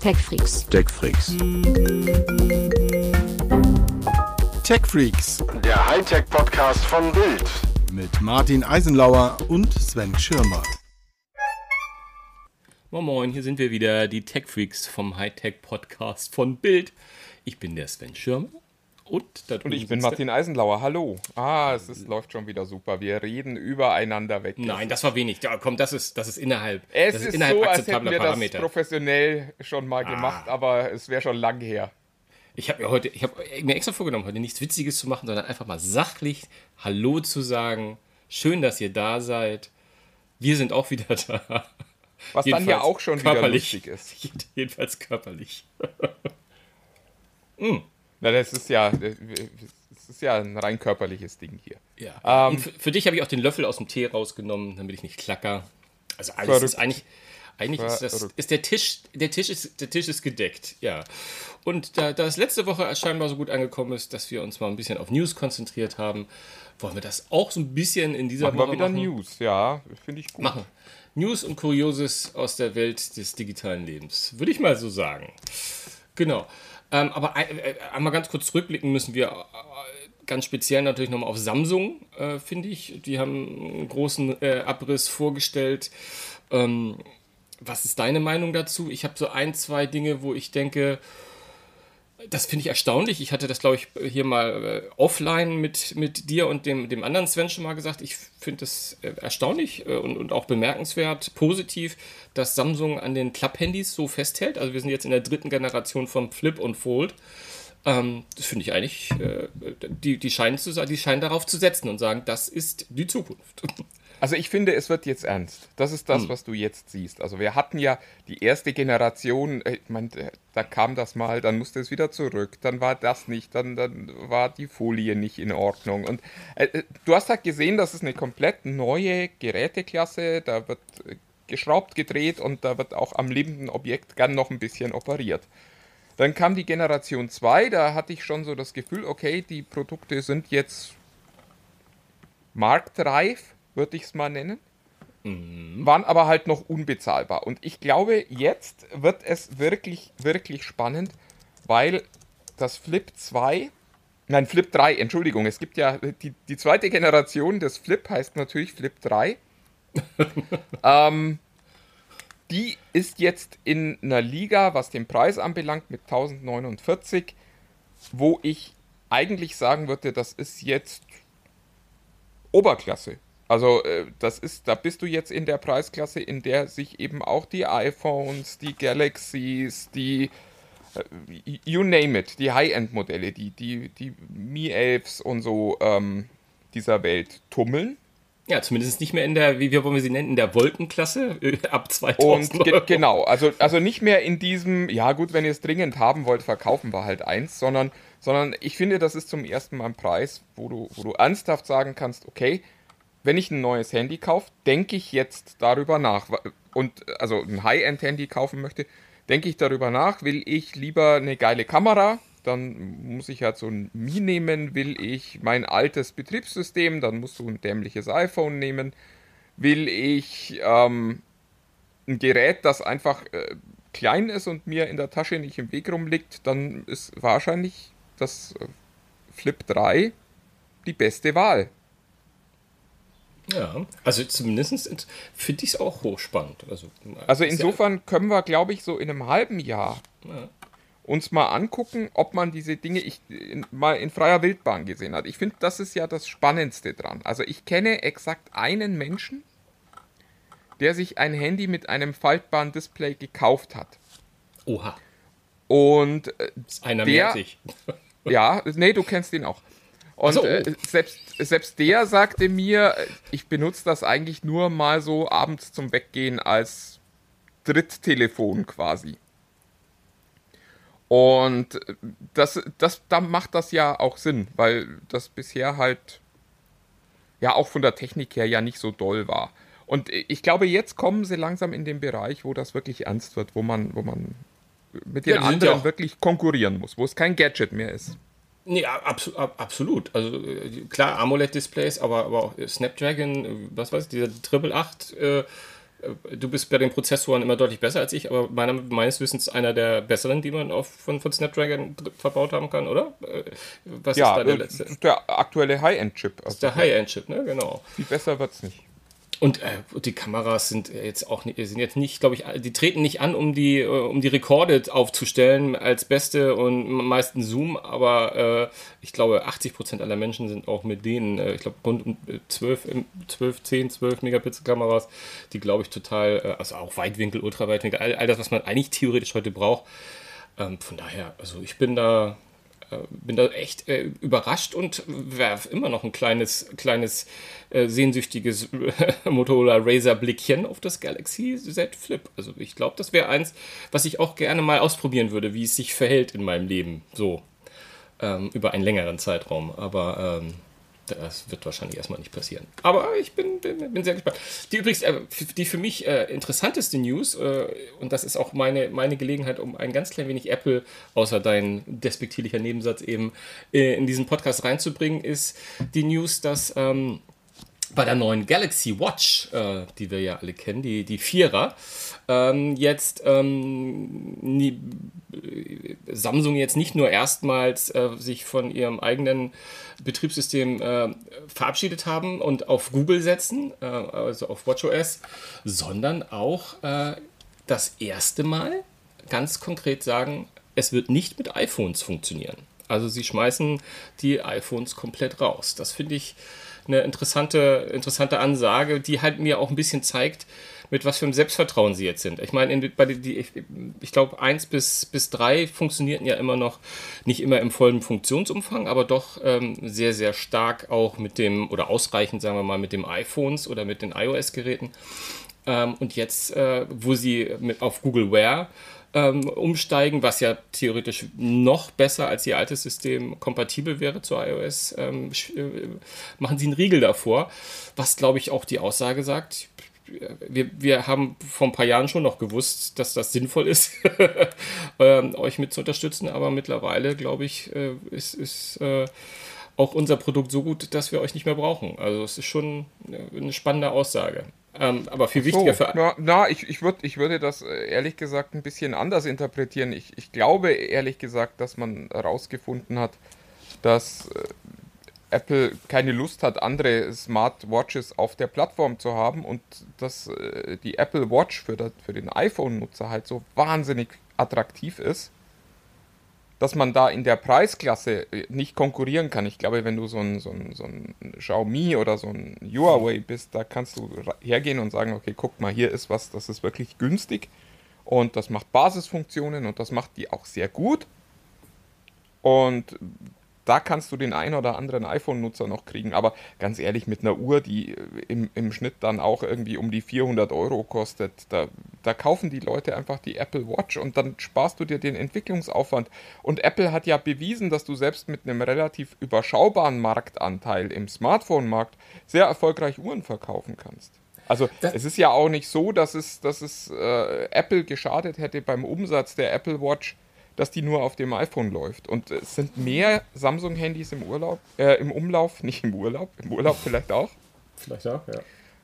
TechFreaks. TechFreaks. TechFreaks Der Hightech-Podcast von Bild. mit Martin Eisenlauer und Sven Schirmer. Moin Moin, hier sind wir wieder, die Tech Freaks vom Hightech Podcast von Bild. Ich bin der Sven Schirmer und, da Und ich bin Martin Eisenlauer. Hallo. Ah, es ist, läuft schon wieder super. Wir reden übereinander weg. Nein, das war wenig. Ja, komm, das ist, das ist innerhalb, es das ist, innerhalb so, als hätten akzeptabler wir Parameter. Ah. das professionell schon mal gemacht, aber es wäre schon lang her. Ich habe mir heute, ich habe mir extra vorgenommen, heute nichts Witziges zu machen, sondern einfach mal sachlich Hallo zu sagen. Schön, dass ihr da seid. Wir sind auch wieder da. Was dann ja auch schon wieder körperlich. lustig ist. Jedenfalls körperlich. Na, das ist ja, das ist ja ein rein körperliches Ding hier. Ja. Ähm, für, für dich habe ich auch den Löffel aus dem Tee rausgenommen, damit ich nicht klacker. Also alles Verrückt. ist eigentlich, eigentlich ist, das, ist der Tisch, der Tisch ist, der Tisch ist gedeckt, ja. Und da, da es letzte Woche scheinbar so gut angekommen ist, dass wir uns mal ein bisschen auf News konzentriert haben, wollen wir das auch so ein bisschen in dieser Machen Woche wir wieder machen. News, ja, finde ich gut. machen. News und Kurioses aus der Welt des digitalen Lebens, würde ich mal so sagen. Genau. Ähm, aber ein, äh, einmal ganz kurz zurückblicken müssen wir äh, ganz speziell natürlich nochmal auf Samsung, äh, finde ich. Die haben einen großen äh, Abriss vorgestellt. Ähm, was ist deine Meinung dazu? Ich habe so ein, zwei Dinge, wo ich denke, das finde ich erstaunlich. Ich hatte das, glaube ich, hier mal äh, offline mit, mit dir und dem, dem anderen Sven schon mal gesagt. Ich finde es äh, erstaunlich äh, und, und auch bemerkenswert, positiv, dass Samsung an den Klapp-Handys so festhält. Also wir sind jetzt in der dritten Generation von Flip und Fold. Ähm, das finde ich eigentlich, äh, die, die, scheinen zu, die scheinen darauf zu setzen und sagen, das ist die Zukunft. Also ich finde, es wird jetzt ernst. Das ist Hm. das, was du jetzt siehst. Also wir hatten ja die erste Generation, äh, ich meine, äh, da kam das mal, dann musste es wieder zurück, dann war das nicht, dann, dann war die Folie nicht in Ordnung. Und äh, äh, du hast halt gesehen, das ist eine komplett neue Geräteklasse, da wird geschraubt, gedreht und da wird auch am lebenden Objekt gern noch ein bisschen operiert. Dann kam die Generation 2, da hatte ich schon so das Gefühl, okay, die Produkte sind jetzt marktreif, würde ich es mal nennen. Waren aber halt noch unbezahlbar. Und ich glaube, jetzt wird es wirklich, wirklich spannend, weil das Flip 2, nein, Flip 3, Entschuldigung, es gibt ja die, die zweite Generation des Flip heißt natürlich Flip 3. ähm, die ist jetzt in einer Liga, was den Preis anbelangt, mit 1049, wo ich eigentlich sagen würde, das ist jetzt Oberklasse. Also äh, das ist, da bist du jetzt in der Preisklasse, in der sich eben auch die iPhones, die Galaxies, die äh, you name it, die High-End-Modelle, die, die, die Mi 11s und so ähm, dieser Welt tummeln. ja, zumindest nicht mehr in der, wie wir wollen wir sie nennen, in der Wolkenklasse ab Und 2000. ge genau, also, also nicht mehr in diesem, ja gut, wenn ihr es dringend haben wollt, verkaufen wir halt eins, sondern, sondern ich finde, das ist zum ersten Mal ein Preis, wo du, wo du ernsthaft sagen kannst, okay, wenn ich ein neues Handy kaufe, denke ich jetzt darüber nach. Und also ein High-End-Handy kaufen möchte, denke ich darüber nach, will ich lieber eine geile Kamera, dann muss ich halt so ein Mi nehmen, will ich mein altes Betriebssystem, dann musst du ein dämliches iPhone nehmen, will ich ähm, ein Gerät, das einfach äh, klein ist und mir in der Tasche nicht im Weg rumliegt, dann ist wahrscheinlich das äh, Flip 3 die beste Wahl. Ja, also zumindest finde ich es auch hochspannend. Also, Also ist ja- insofern können wir, glaube ich, so in einem halben Jahr Ja. uns mal angucken, ob man diese Dinge ich, in, mal in freier Wildbahn gesehen hat. Ich finde, das ist ja das Spannendste dran. Also ich kenne exakt einen Menschen, der sich ein Handy mit einem faltbaren Display gekauft hat. Oha, Und äh, ist einer Der- mehr als ich. Ja, nee, du kennst ihn auch. Und so. äh, selbst, selbst der sagte mir, äh, ich benutze das eigentlich nur mal so abends zum Weggehen als Dritttelefon quasi. Und äh, das, das, da macht das ja auch Sinn, weil das bisher halt ja auch von der Technik her ja nicht so doll war. Und äh, ich glaube, jetzt kommen sie langsam in den Bereich, wo das wirklich ernst wird, wo man, wo man mit den Ja, anderen ja wirklich konkurrieren muss, wo es kein Gadget mehr ist. Nee, abso ab, absolut. Also äh, klar, AMOLED-Displays, aber, aber auch äh, Snapdragon, äh, was weiß ich, dieser Triple 8 äh, du bist bei den Prozessoren immer deutlich besser als ich, aber meiner, meines Wissens einer der besseren, die man auf, von, von Snapdragon verbaut haben kann, oder? Was ja, ist da der letzte? Der aktuelle High-End-Chip. Also der High-End-Chip, ne? Genau. Viel besser wird es nicht. Und äh, die Kameras sind jetzt auch sind jetzt nicht, glaube ich, die treten nicht an, um die, äh, um die Rekorde aufzustellen als beste und meisten Zoom, aber äh, ich glaube, 80 Prozent aller Menschen sind auch mit denen, äh, ich glaube, rund um 12, 12, 10, 12 Megapixel Kameras, die glaube ich total, äh, also auch Weitwinkel, Ultraweitwinkel, all, all das, was man eigentlich theoretisch heute braucht. Ähm, von daher, also ich bin da, äh, bin da echt äh, überrascht und werfe immer noch ein kleines, kleines äh, sehnsüchtiges Motorola Razer Blickchen auf das Galaxy Z Flip. Also ich glaube, das wäre eins, was ich auch gerne mal ausprobieren würde, wie es sich verhält in meinem Leben. So ähm, über einen längeren Zeitraum. Aber ähm, das wird wahrscheinlich erstmal nicht passieren. Aber ich bin, bin, bin sehr gespannt. Die übrigens, äh, die für mich äh, interessanteste News, äh, und das ist auch meine, meine Gelegenheit, um ein ganz klein wenig Apple, außer dein despektierlicher Nebensatz eben, äh, in diesen Podcast reinzubringen, ist die News, dass ähm, bei der neuen Galaxy Watch, äh, die wir ja alle kennen, die, die Vierer, ähm, jetzt ähm, Samsung jetzt nicht nur erstmals äh, sich von ihrem eigenen Betriebssystem äh, verabschiedet haben und auf Google setzen, äh, also auf WatchOS, sondern auch äh, das erste Mal ganz konkret sagen, es wird nicht mit iPhones funktionieren. Also sie schmeißen die iPhones komplett raus. Das finde ich eine interessante, interessante Ansage, die halt mir auch ein bisschen zeigt, mit was für einem Selbstvertrauen sie jetzt sind. Ich meine, bei die, ich, ich glaube, 1 bis, bis 3 funktionierten ja immer noch nicht immer im vollen Funktionsumfang, aber doch ähm, sehr, sehr stark auch mit dem, oder ausreichend, sagen wir mal, mit den iPhones oder mit den iOS-Geräten. Ähm, und jetzt, äh, wo sie mit, auf Google Wear ähm, umsteigen, was ja theoretisch noch besser als ihr altes System kompatibel wäre zu iOS, ähm, äh, machen sie einen Riegel davor, was glaube ich auch die Aussage sagt. Wir, wir haben vor ein paar Jahren schon noch gewusst, dass das sinnvoll ist, ähm, euch mit zu unterstützen, aber mittlerweile, glaube ich, äh, ist, ist äh, auch unser Produkt so gut, dass wir euch nicht mehr brauchen. Also es ist schon eine spannende Aussage. Ähm, aber viel wichtiger so, für. Na, na ich, ich, würd, ich würde das äh, ehrlich gesagt ein bisschen anders interpretieren. Ich, ich glaube ehrlich gesagt, dass man herausgefunden hat, dass äh, Apple keine Lust hat, andere Smartwatches auf der Plattform zu haben und dass äh, die Apple Watch für, das, für den iPhone-Nutzer halt so wahnsinnig attraktiv ist dass man da in der Preisklasse äh, nicht konkurrieren kann. Ich glaube, wenn du so ein, so ein, so ein Xiaomi oder so ein Huawei bist, da kannst du hergehen und sagen, okay, guck mal, hier ist was, das ist wirklich günstig und das macht Basisfunktionen und das macht die auch sehr gut. Und da kannst du den einen oder anderen iPhone-Nutzer noch kriegen. Aber ganz ehrlich, mit einer Uhr, die im, im Schnitt dann auch irgendwie um die 400 Euro kostet, da, da kaufen die Leute einfach die Apple Watch und dann sparst du dir den Entwicklungsaufwand. Und Apple hat ja bewiesen, dass du selbst mit einem relativ überschaubaren Marktanteil im Smartphone-Markt sehr erfolgreich Uhren verkaufen kannst. Also das es ist ja auch nicht so, dass es, dass es äh, Apple geschadet hätte beim Umsatz der Apple Watch dass die nur auf dem iPhone läuft. Und es sind mehr Samsung-Handys im Urlaub, äh, im Umlauf, nicht im Urlaub, im Urlaub vielleicht auch. Vielleicht auch, ja.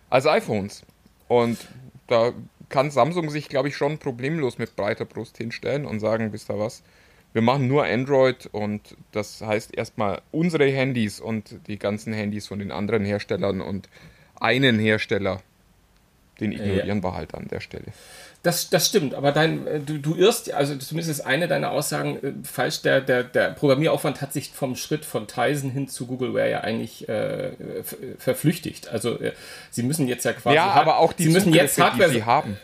Als iPhones. Und da kann Samsung sich, glaube ich, schon problemlos mit breiter Brust hinstellen und sagen, wisst ihr was, wir machen nur Android und das heißt erstmal unsere Handys und die ganzen Handys von den anderen Herstellern und einen Hersteller, den ignorieren ja. wir halt an der Stelle. Das, das stimmt, aber dein, äh, du, du irrst, also zumindest ist eine deiner Aussagen äh, falsch. Der, der, der Programmieraufwand hat sich vom Schritt von Tizen hin zu Googleware ja eigentlich äh, verflüchtigt. Also äh, sie müssen jetzt ja quasi. Ja, aber auch die sie müssen jetzt Hardware, die sie haben.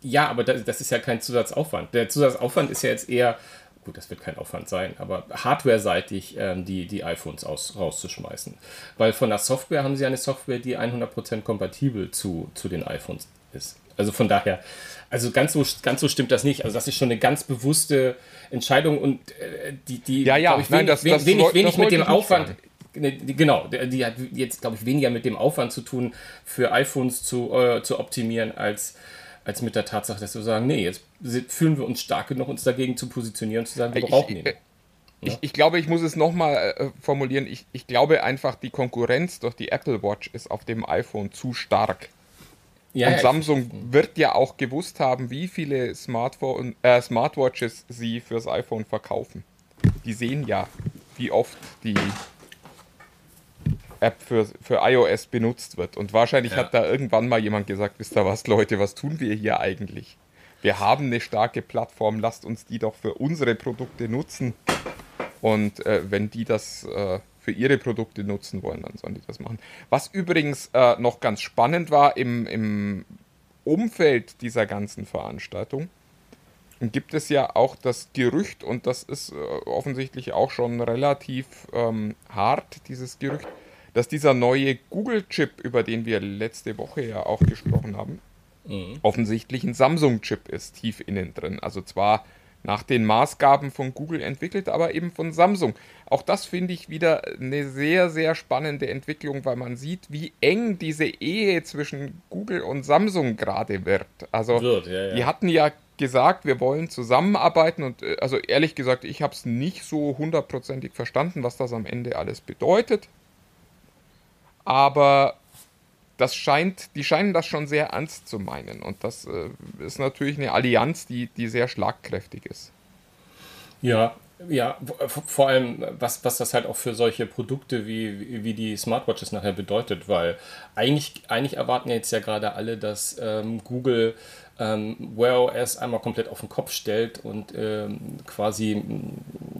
Ja, aber das, das ist ja kein Zusatzaufwand. Der Zusatzaufwand ist ja jetzt eher, gut, das wird kein Aufwand sein, aber hardware-seitig ähm, die, die iPhones aus, rauszuschmeißen. Weil von der Software haben sie eine Software, die 100% kompatibel zu, zu den iPhones ist. Also von daher, also ganz so, ganz so stimmt das nicht. Also das ist schon eine ganz bewusste Entscheidung und äh, die, die ja, ja, ich, wenig, das, das wenig, wenig, wenig mit dem Aufwand. Ne, genau, die hat jetzt, glaube ich, weniger mit dem Aufwand zu tun, für iPhones zu, äh, zu optimieren, als, als mit der Tatsache, dass wir sagen, nee, jetzt fühlen wir uns stark genug, uns dagegen zu positionieren und zu sagen, wir brauchen ihn. Ich, ich, glaube, ich muss es nochmal äh, formulieren. Ich, ich glaube einfach, die Konkurrenz durch die Apple Watch ist auf dem iPhone zu stark. Ja, und Samsung wird ja auch gewusst haben, wie viele Smartphone, äh, Smartwatches sie fürs iPhone verkaufen. Die sehen ja, wie oft die App für, für iOS benutzt wird. Und wahrscheinlich ja. hat da irgendwann mal jemand gesagt, wisst ihr was, Leute, was tun wir hier eigentlich? Wir haben eine starke Plattform, lasst uns die doch für unsere Produkte nutzen. Und äh, wenn die das äh, für ihre Produkte nutzen wollen, dann sollen die das machen. Was übrigens äh, noch ganz spannend war im, im Umfeld dieser ganzen Veranstaltung, gibt es ja auch das Gerücht, und das ist äh, offensichtlich auch schon relativ ähm, hart, dieses Gerücht, dass dieser neue Google-Chip, über den wir letzte Woche ja auch gesprochen haben, mhm. offensichtlich ein Samsung-Chip ist, tief innen drin. Also zwar nach den Maßgaben von Google entwickelt, aber eben von Samsung. Auch das finde ich wieder eine sehr, sehr spannende Entwicklung, weil man sieht, wie eng diese Ehe zwischen Google und Samsung gerade wird. Also, wird, ja, ja. die hatten ja gesagt, wir wollen zusammenarbeiten und äh, also ehrlich gesagt, ich habe es nicht so hundertprozentig verstanden, was das am Ende alles bedeutet. Aber das scheint, die scheinen das schon sehr ernst zu meinen. Und das äh, ist natürlich eine Allianz, die, die sehr schlagkräftig ist. Ja, ja, vor allem, was, was das halt auch für solche Produkte wie, wie die Smartwatches nachher bedeutet, weil eigentlich, eigentlich erwarten jetzt ja gerade alle, dass ähm, Google ähm, Wear OS einmal komplett auf den Kopf stellt und ähm, quasi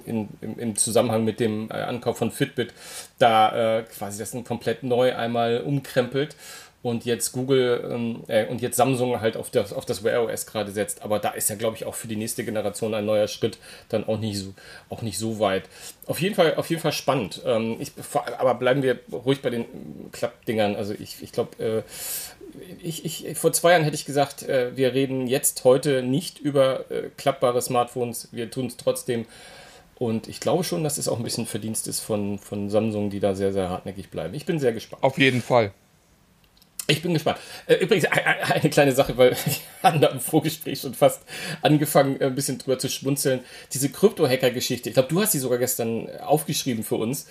in, im, im, Zusammenhang mit dem äh, Ankauf von Fitbit da äh, quasi das komplett neu einmal umkrempelt und jetzt Google ähm, äh, und jetzt Samsung halt auf das, auf das Wear OS gerade setzt. Aber da ist ja, glaube ich, auch für die nächste Generation ein neuer Schritt dann auch nicht so, auch nicht so weit. Auf jeden Fall, auf jeden Fall spannend. Ähm, ich, aber bleiben wir ruhig bei den Klappdingern. Also ich, ich glaube, äh, ich, ich, vor zwei Jahren hätte ich gesagt, äh, wir reden jetzt heute nicht über äh, klappbare Smartphones. Wir tun es trotzdem. Und ich glaube schon, dass es auch ein bisschen Verdienst ist von, von Samsung, die da sehr, sehr hartnäckig bleiben. Ich bin sehr gespannt. Auf jeden Fall. Ich bin gespannt. Äh, übrigens, eine kleine Sache, weil wir haben da im Vorgespräch schon fast angefangen, ein bisschen drüber zu schmunzeln. Diese Krypto-Hacker-Geschichte, ich glaube, du hast sie sogar gestern aufgeschrieben für uns.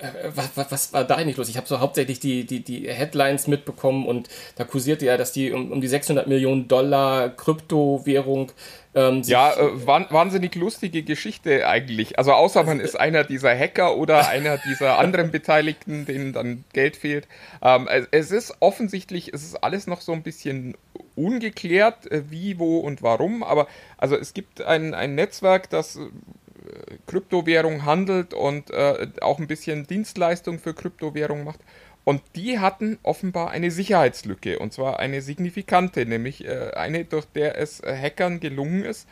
Ähm, was, was, was, war da eigentlich los? Ich habe so hauptsächlich die, die, die Headlines mitbekommen und da kursierte ja, dass die um, um die 600 Millionen Dollar Kryptowährung. Ähm, ja, äh, wahnsinnig lustige Geschichte eigentlich. Also außer man ist einer dieser Hacker oder einer dieser anderen Beteiligten, denen dann Geld fehlt. Ähm, es ist offensichtlich, es ist alles noch so ein bisschen ungeklärt, äh, wie, wo und warum. Aber also es gibt ein, ein Netzwerk, das Kryptowährung handelt und äh, auch ein bisschen Dienstleistung für Kryptowährung macht. Und die hatten offenbar eine Sicherheitslücke, und zwar eine signifikante, nämlich äh, eine, durch der es äh, Hackern gelungen ist,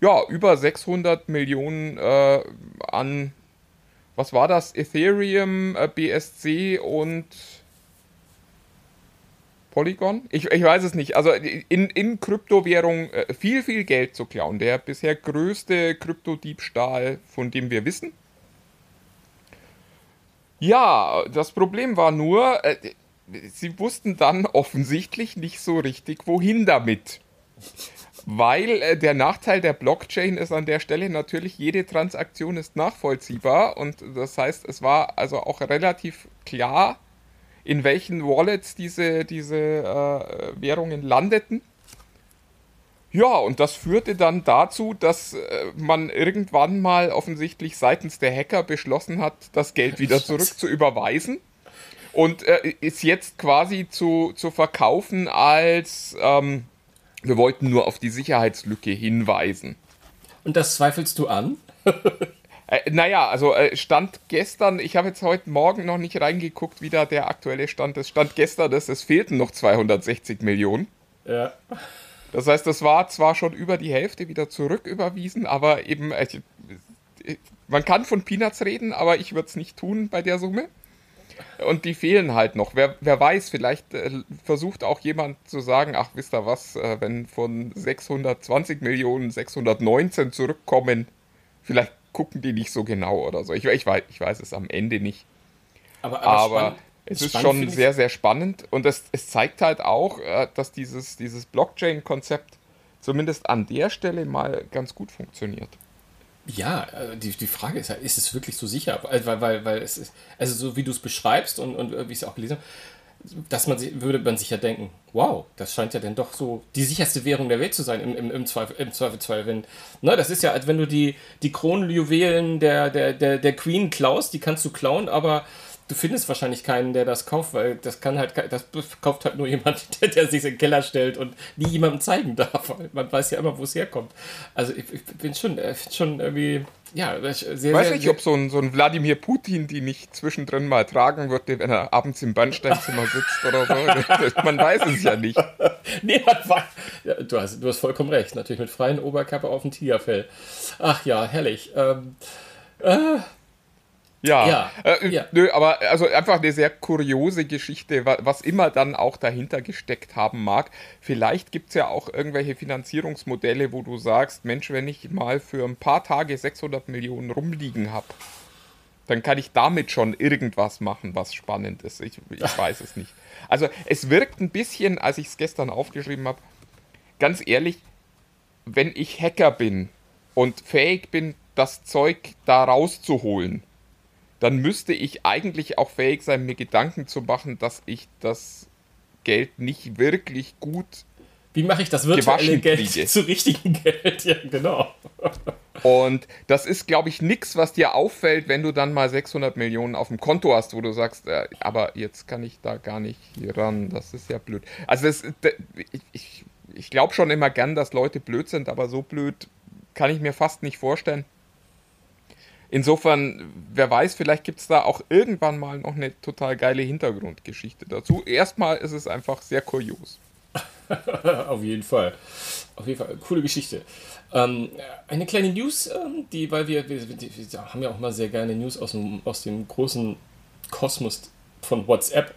ja, über 600 Millionen äh, an, was war das, Ethereum, äh, BSC und Polygon? Ich, ich weiß es nicht. Also in, in Kryptowährung äh, viel, viel Geld zu klauen. Der bisher größte Kryptodiebstahl, von dem wir wissen. Ja, das Problem war nur, äh, sie wussten dann offensichtlich nicht so richtig, wohin damit. Weil äh, der Nachteil der Blockchain ist an der Stelle natürlich, jede Transaktion ist nachvollziehbar und das heißt, es war also auch relativ klar, in welchen Wallets diese, diese äh, Währungen landeten. Ja, und das führte dann dazu, dass äh, man irgendwann mal offensichtlich seitens der Hacker beschlossen hat, das Geld wieder zurück zu überweisen und äh, ist jetzt quasi zu, zu verkaufen als ähm, wir wollten nur auf die Sicherheitslücke hinweisen. Und das zweifelst du an? Äh, naja, also äh, Stand gestern, ich habe jetzt heute Morgen noch nicht reingeguckt, wie da der aktuelle Stand ist. Stand gestern ist, es fehlten noch 260 Millionen. Ja. Das heißt, das war zwar schon über die Hälfte wieder zurücküberwiesen, aber eben, äh, man kann von Peanuts reden, aber ich würde es nicht tun bei der Summe. Und die fehlen halt noch. Wer, wer weiß, vielleicht äh, versucht auch jemand zu sagen, ach, wisst ihr was, äh, wenn von 620 Millionen 619 zurückkommen, vielleicht gucken die nicht so genau oder so. Ich, ich, weiß, ich weiß es am Ende nicht. Aber, aber, aber es ist schon sehr, sehr spannend und es, es zeigt halt auch, äh, dass dieses, dieses Blockchain-Konzept zumindest an der Stelle mal ganz gut funktioniert. Ja, äh, die, die Frage ist halt, ist es wirklich so sicher? Weil, weil, weil es ist, also so wie du es beschreibst und, und wie ich es auch gelesen habe, dass man würde man sich ja denken, wow, das scheint ja dann doch so die sicherste Währung der Welt zu sein im, im, im, Zweifel, im Zweifelsfall. Wenn, ne, das ist ja, als wenn du die, die Kronenjuwelen der, der, der, der Queen klaust, die kannst du klauen, aber du findest wahrscheinlich keinen, der das kauft, weil das kann halt, das kauft halt nur jemand, der, der sich in den Keller stellt und nie jemandem zeigen darf. Man weiß ja immer, wo es herkommt. Also ich, ich bin schon, äh, schon irgendwie, ja, sehr, sehr. Weiß nicht, ob so ein, so ein Wladimir Putin die nicht zwischendrin mal tragen würde, wenn er abends im Bernsteinzimmer sitzt oder so. man weiß es ja nicht. nee, man weiß, ja, du, hast, du hast vollkommen recht. Natürlich mit freien Oberkappe auf dem Tigerfell. Ach ja, herrlich. Ähm, äh, ja, ja, äh, ja, Nö, aber also einfach eine sehr kuriose Geschichte, was immer dann auch dahinter gesteckt haben mag. Vielleicht gibt es ja auch irgendwelche Finanzierungsmodelle, wo du sagst, Mensch, wenn ich mal für ein paar Tage 600 Millionen rumliegen habe, dann kann ich damit schon irgendwas machen, was spannend ist. Ich, ich weiß es nicht. Also es wirkt ein bisschen, als ich es gestern aufgeschrieben habe, ganz ehrlich, wenn ich Hacker bin und fähig bin, das Zeug da rauszuholen, dann müsste ich eigentlich auch fähig sein, mir Gedanken zu machen, dass ich das Geld nicht wirklich gut. Wie mache ich das virtuelle Geld kriege. zu richtigen Geld? Ja, genau. Und das ist, glaube ich, nichts, was dir auffällt, wenn du dann mal 600 Millionen auf dem Konto hast, wo du sagst, äh, aber jetzt kann ich da gar nicht ran. Das ist ja blöd. Also das, ich, ich, ich glaube schon immer gern, dass Leute blöd sind, aber so blöd kann ich mir fast nicht vorstellen. Insofern, wer weiß, vielleicht gibt es da auch irgendwann mal noch eine total geile Hintergrundgeschichte dazu. Erstmal ist es einfach sehr kurios. Auf jeden Fall. Auf jeden Fall. Coole Geschichte. Ähm, eine kleine News, ähm, die, weil wir, wir, wir, haben ja auch mal sehr gerne News aus dem, aus dem großen Kosmos von WhatsApp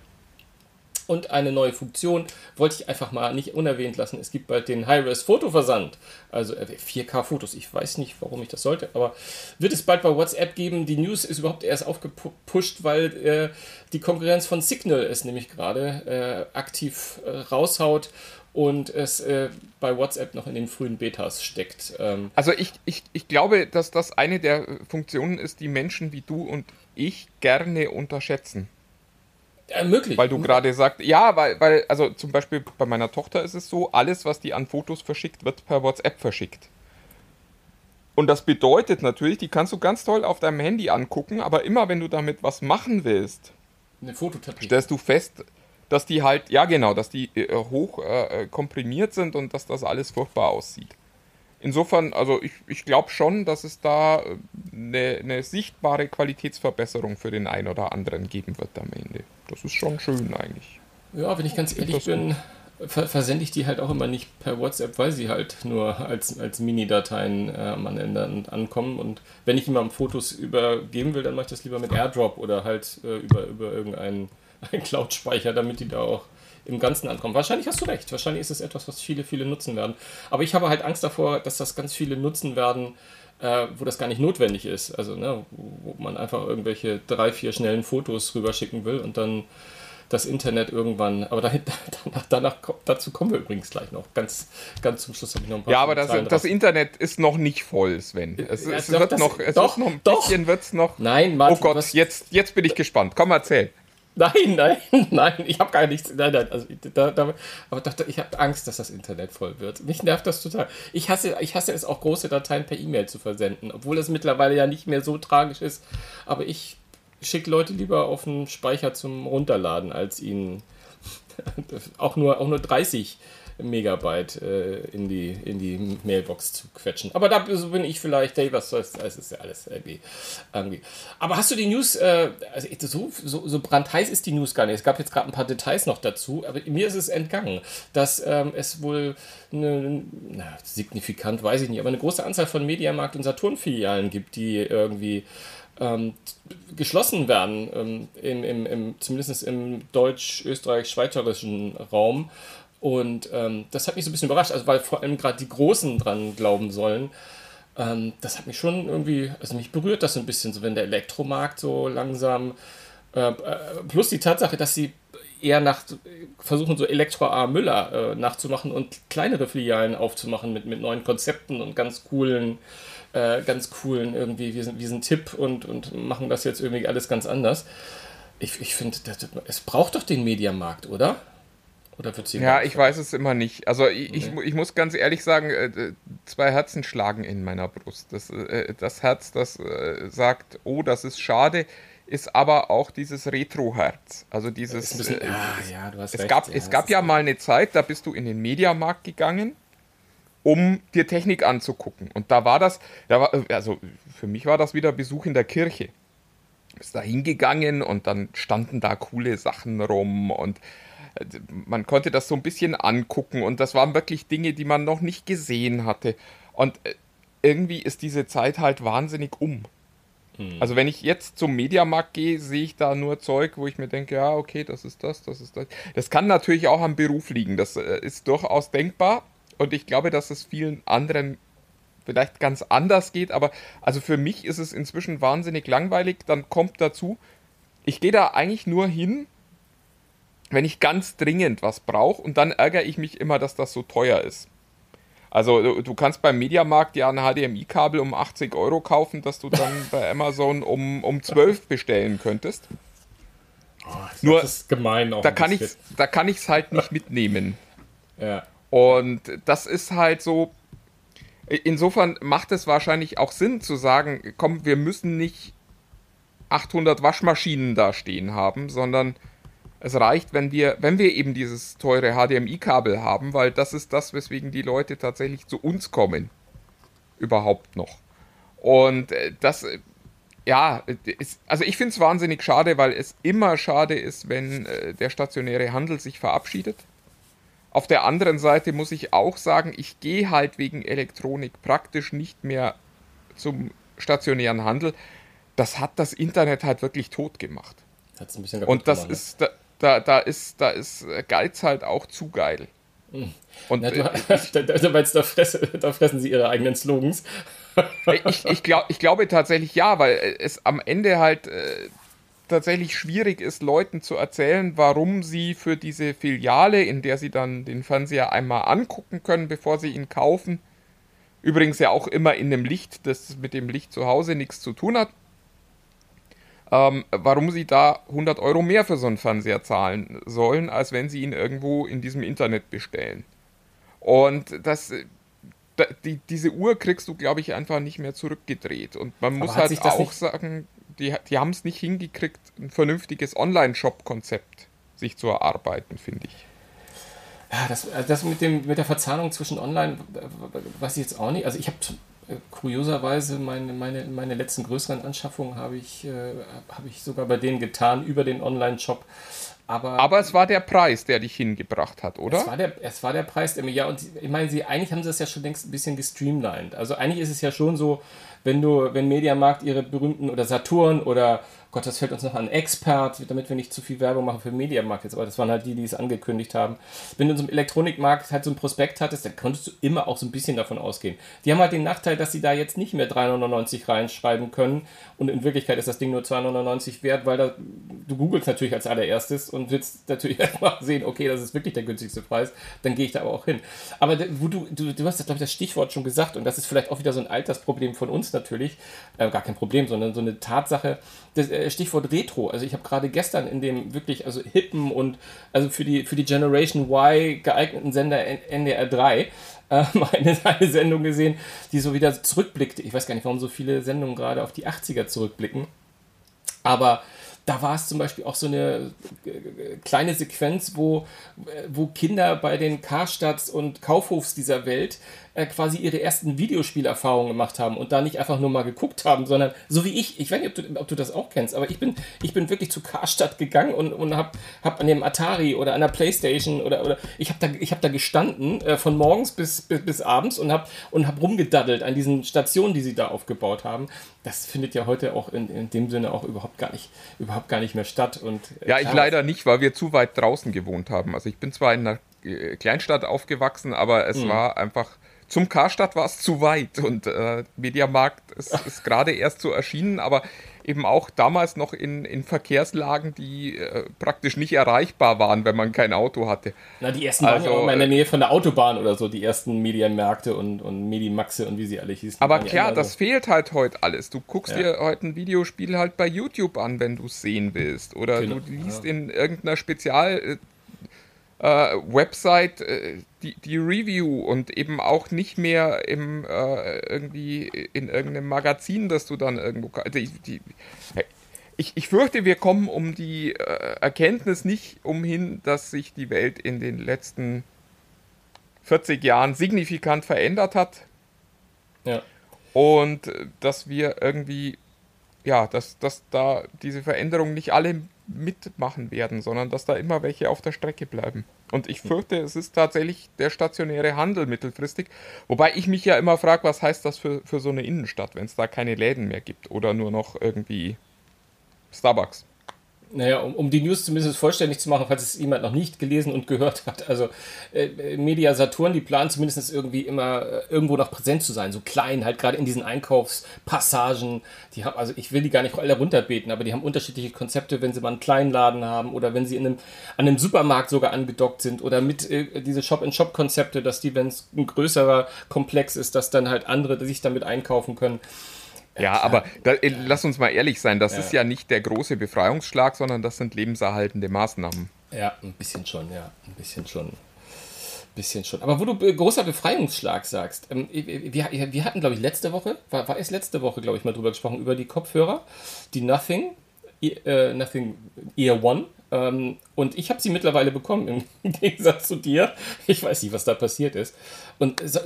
und eine neue Funktion wollte ich einfach mal nicht unerwähnt lassen. Es gibt bald den High-Res Fotoversand, also 4K äh. Ich weiß nicht, warum ich das sollte, aber wird es bald bei WhatsApp geben. Die News ist überhaupt erst aufgepusht, weil äh, die Konkurrenz von Signal es nämlich gerade äh, aktiv äh, raushaut und es äh, bei WhatsApp noch in den frühen Betas steckt. Ähm also ich, ich, ich glaube, dass das eine der Funktionen ist, die Menschen wie du und ich gerne unterschätzen. Ja, möglich. Weil du gerade sagst, ja, weil, weil, also zum Beispiel bei meiner Tochter ist es so, alles, was die an Fotos verschickt, wird per WhatsApp verschickt. Und das bedeutet natürlich, die kannst du ganz toll auf deinem Handy angucken, aber immer wenn du damit was machen willst, eine Fototapete. stellst du fest, dass die halt, ja genau, dass die äh, hoch äh, komprimiert sind und dass das alles furchtbar aussieht. Insofern, also ich, ich glaube schon, dass es da eine, äh, eine sichtbare Qualitätsverbesserung für den einen oder anderen geben wird am Ende. Das ist schon schön eigentlich. Ja, wenn ich ganz ehrlich bin, ver versende ich die halt auch immer nicht per WhatsApp, weil sie halt nur als, als Mini-Dateien äh, am Ende ankommen. Und wenn ich jemandem Fotos übergeben will, dann mache ich das lieber mit AirDrop oder halt äh, über, über irgendeinen Cloud-Speicher, damit die da auch im Ganzen ankommen. Wahrscheinlich hast du recht. Wahrscheinlich ist es etwas, was viele, viele nutzen werden. Aber ich habe halt Angst davor, dass das ganz viele nutzen werden, äh, wo das gar nicht notwendig ist. Also, ne, wo man einfach irgendwelche drei, vier schnellen Fotos rüberschicken will und dann das Internet irgendwann. Aber dahin, danach, danach, dazu kommen wir übrigens gleich noch. Ganz, ganz zum Schluss habe ich noch ein paar. Ja, aber das, das, Internet ist noch nicht voll, Sven. Es, es ja, wird doch, noch, es doch, wird noch ein bisschen wird's noch. Nein, Martin, Oh Gott, jetzt, jetzt bin ich gespannt. Komm, erzähl. Nein, nein, nein, ich habe gar nichts. Nein, nein, also da, da, aber doch, ich habe Angst, dass das Internet voll wird. Mich nervt das total. Ich hasse, ich hasse es auch, große Dateien per E-Mail zu versenden, obwohl es mittlerweile ja nicht mehr so tragisch ist. Aber ich schicke Leute lieber auf einen Speicher zum Runterladen, als ihnen auch nur, auch nur 30 Megabyte äh, in, die, in die Mailbox zu quetschen. Aber da bin ich vielleicht, hey, was soll's, das ist ja alles irgendwie. irgendwie. Aber hast du die News, äh, also so, so, so brandheiß ist die News gar nicht. Es gab jetzt gerade ein paar Details noch dazu, aber mir ist es entgangen, dass ähm, es wohl eine, na, signifikant, weiß ich nicht, aber eine große Anzahl von Mediamarkt- und Saturn-Filialen gibt, die irgendwie ähm, geschlossen werden, ähm, im, im, im, zumindest im deutsch-österreich-schweizerischen Raum. Und ähm, das hat mich so ein bisschen überrascht, also weil vor allem gerade die Großen dran glauben sollen. Ähm, das hat mich schon irgendwie, also mich berührt das so ein bisschen, so wenn der Elektromarkt so langsam, äh, äh plus die Tatsache, dass sie eher nach versuchen, so Elektro A. Müller äh, nachzumachen und kleinere Filialen aufzumachen mit, mit neuen Konzepten und ganz coolen, äh, ganz coolen irgendwie, wir sind, sind Tipp und, und machen das jetzt irgendwie alles ganz anders. Ich, ich finde, es braucht doch den Mediamarkt, oder? Oder sie ja, ich weiß es immer nicht. Also ich, ich, ich, muss ganz ehrlich sagen, äh, zwei Herzen schlagen in meiner Brust. Das, äh, das Herz, das äh, sagt, oh, das ist schade, ist aber auch dieses Retro-Herz. Also dieses. Bisschen, ah, ja, es, recht, gab, ja, es gab ja mal eine Zeit, da bist du in den Mediamarkt gegangen, um dir Technik anzugucken. Und da war das, da war, also für mich war das wieder Besuch in der Kirche. Bist da hingegangen und dann standen da coole Sachen rum und man konnte das so ein bisschen angucken und das waren wirklich Dinge, die man noch nicht gesehen hatte. Und äh, irgendwie ist diese Zeit halt wahnsinnig um. Hm. Also wenn ich jetzt zum Mediamarkt gehe, sehe ich da nur Zeug, wo ich mir denke, ja, okay, das ist das, das ist das. Das kann natürlich auch am Beruf liegen. Das äh, ist durchaus denkbar. Und ich glaube, dass es vielen anderen vielleicht ganz anders geht. Aber also für mich ist es inzwischen wahnsinnig langweilig. Dann kommt dazu, ich gehe da eigentlich nur hin, wenn ich ganz dringend was brauche und dann ärgere ich mich immer, dass das so teuer ist. Also du, du kannst beim Mediamarkt ja ein HDMI-Kabel um 80 Euro kaufen, das du dann bei Amazon um, um 12 bestellen könntest. Oh, Nur, das ist gemein auch. Da kann, ich, da kann ich es halt nicht mitnehmen. Ja. Und das ist halt so. Insofern macht es wahrscheinlich auch Sinn zu sagen, komm, wir müssen nicht 800 Waschmaschinen da stehen haben, sondern es reicht, wenn wir, wenn wir eben dieses teure HDMI-Kabel haben, weil das ist das, weswegen die Leute tatsächlich zu uns kommen. Überhaupt noch. Und äh, das, äh, ja, ist, also ich finde es wahnsinnig schade, weil es immer schade ist, wenn äh, der stationäre Handel sich verabschiedet. Auf der anderen Seite muss ich auch sagen, ich gehe halt wegen Elektronik praktisch nicht mehr zum stationären Handel. Das hat das Internet halt wirklich tot gemacht. Und das gemacht, ne? ist, da, da, da, ist, da ist Geiz halt auch zu geil. Hm. Und Na, du, äh, da, meinst, da, fressen, da fressen sie ihre eigenen Slogans. ich, ich, glaub, ich glaube tatsächlich ja, weil es am Ende halt äh, tatsächlich schwierig ist, Leuten zu erzählen, warum sie für diese Filiale, in der sie dann den Fernseher einmal angucken können, bevor sie ihn kaufen, übrigens ja auch immer in dem Licht, das mit dem Licht zu Hause nichts zu tun hat, ähm, warum sie da 100 Euro mehr für so einen Fernseher zahlen sollen, als wenn sie ihn irgendwo in diesem Internet bestellen. Und das, die, diese Uhr kriegst du, glaube ich, einfach nicht mehr zurückgedreht. Und man muss halt auch sagen, die, die haben es nicht hingekriegt, ein vernünftiges Online-Shop-Konzept sich zu erarbeiten, finde ich. Ja, das, das mit, dem, mit der Verzahnung zwischen Online, weiß ich jetzt auch nicht. Also ich habe kurioserweise meine, meine, meine letzten größeren Anschaffungen habe ich, äh, habe ich sogar bei denen getan über den Online-Shop. Aber, Aber es war der Preis, der dich hingebracht hat, oder? Es war der, es war der Preis, der mir, ja, und ich meine, sie, eigentlich haben sie das ja schon längst ein bisschen gestreamlined. Also eigentlich ist es ja schon so, wenn du, wenn Mediamarkt ihre berühmten oder Saturn oder Gott, das fällt uns noch an, Expert, damit wir nicht zu viel Werbung machen für Mediamarkt jetzt, aber das waren halt die, die es angekündigt haben. Wenn du in so einem Elektronikmarkt halt so ein Prospekt hattest, dann konntest du immer auch so ein bisschen davon ausgehen. Die haben halt den Nachteil, dass sie da jetzt nicht mehr 3,99 reinschreiben können und in Wirklichkeit ist das Ding nur 2,99 wert, weil da, du googelst natürlich als allererstes und willst natürlich erstmal sehen, okay, das ist wirklich der günstigste Preis, dann gehe ich da aber auch hin. Aber wo du, du, du hast, glaube ich, das Stichwort schon gesagt und das ist vielleicht auch wieder so ein Altersproblem von uns natürlich, äh, gar kein Problem, sondern so eine Tatsache, das, äh, Stichwort Retro. Also ich habe gerade gestern in dem wirklich also hippen und also für die für die Generation Y geeigneten Sender NDR 3 äh, eine, eine Sendung gesehen, die so wieder zurückblickte. Ich weiß gar nicht, warum so viele Sendungen gerade auf die 80er zurückblicken. Aber da war es zum Beispiel auch so eine äh, kleine Sequenz, wo, wo Kinder bei den Karstadts und Kaufhofs dieser Welt äh, quasi ihre ersten Videospielerfahrungen gemacht haben und da nicht einfach nur mal geguckt haben, sondern so wie ich, ich weiß nicht, ob du, ob du das auch kennst, aber ich bin, ich bin wirklich zu Karstadt gegangen und, und habe hab an dem Atari oder an der Playstation oder, oder ich habe da, hab da gestanden äh, von morgens bis, bis, bis abends und habe und hab rumgedaddelt an diesen Stationen, die sie da aufgebaut haben. Das findet ja heute auch in, in dem Sinne auch überhaupt gar nicht, überhaupt gar nicht mehr statt. Und, äh, ja, ich leider nicht, weil wir zu weit draußen gewohnt haben. Also ich bin zwar in einer äh, Kleinstadt aufgewachsen, aber es mhm. war einfach zum Karstadt war es zu weit und äh, Mediamarkt ist, ist gerade erst so erschienen, aber eben auch damals noch in, in Verkehrslagen, die äh, praktisch nicht erreichbar waren, wenn man kein Auto hatte. Na, die ersten also, waren ja auch mal in der Nähe von der Autobahn oder so, die ersten Medienmärkte und, und Medimaxe und wie sie alle hießen. Aber klar, das fehlt halt heute alles. Du guckst ja. dir heute ein Videospiel halt bei YouTube an, wenn du es sehen willst. Oder genau. du liest ja. in irgendeiner Spezial- äh, Website äh, die, die Review und eben auch nicht mehr im äh, irgendwie in irgendeinem Magazin, das du dann irgendwo. Die, die, ich, ich fürchte, wir kommen um die äh, Erkenntnis nicht umhin, dass sich die Welt in den letzten 40 Jahren signifikant verändert hat. Ja. Und äh, dass wir irgendwie, ja, dass, dass da diese Veränderungen nicht alle mitmachen werden, sondern dass da immer welche auf der Strecke bleiben. Und ich fürchte, es ist tatsächlich der stationäre Handel mittelfristig. Wobei ich mich ja immer frage, was heißt das für, für so eine Innenstadt, wenn es da keine Läden mehr gibt oder nur noch irgendwie Starbucks. Naja, um, um die News zumindest vollständig zu machen, falls es jemand noch nicht gelesen und gehört hat. Also äh, Media Saturn, die planen zumindest irgendwie immer äh, irgendwo noch präsent zu sein, so klein, halt gerade in diesen Einkaufspassagen. Die haben, also ich will die gar nicht alle runterbeten, aber die haben unterschiedliche Konzepte, wenn sie mal einen kleinen Laden haben oder wenn sie in einem, an einem Supermarkt sogar angedockt sind oder mit äh, diese Shop-in-Shop-Konzepte, dass die, wenn es ein größerer Komplex ist, dass dann halt andere sich damit einkaufen können. Ja, aber da, äh, lass uns mal ehrlich sein, das ja. ist ja nicht der große Befreiungsschlag, sondern das sind lebenserhaltende Maßnahmen. Ja, ein bisschen schon, ja, ein bisschen schon. Bisschen schon. Aber wo du äh, großer Befreiungsschlag sagst, ähm, wir, wir hatten, glaube ich, letzte Woche, war, war es letzte Woche, glaube ich, mal drüber gesprochen, über die Kopfhörer, die Nothing, äh, Nothing Ear One. Ähm, und ich habe sie mittlerweile bekommen, im Gegensatz zu dir. Ich weiß nicht, was da passiert ist. Und so,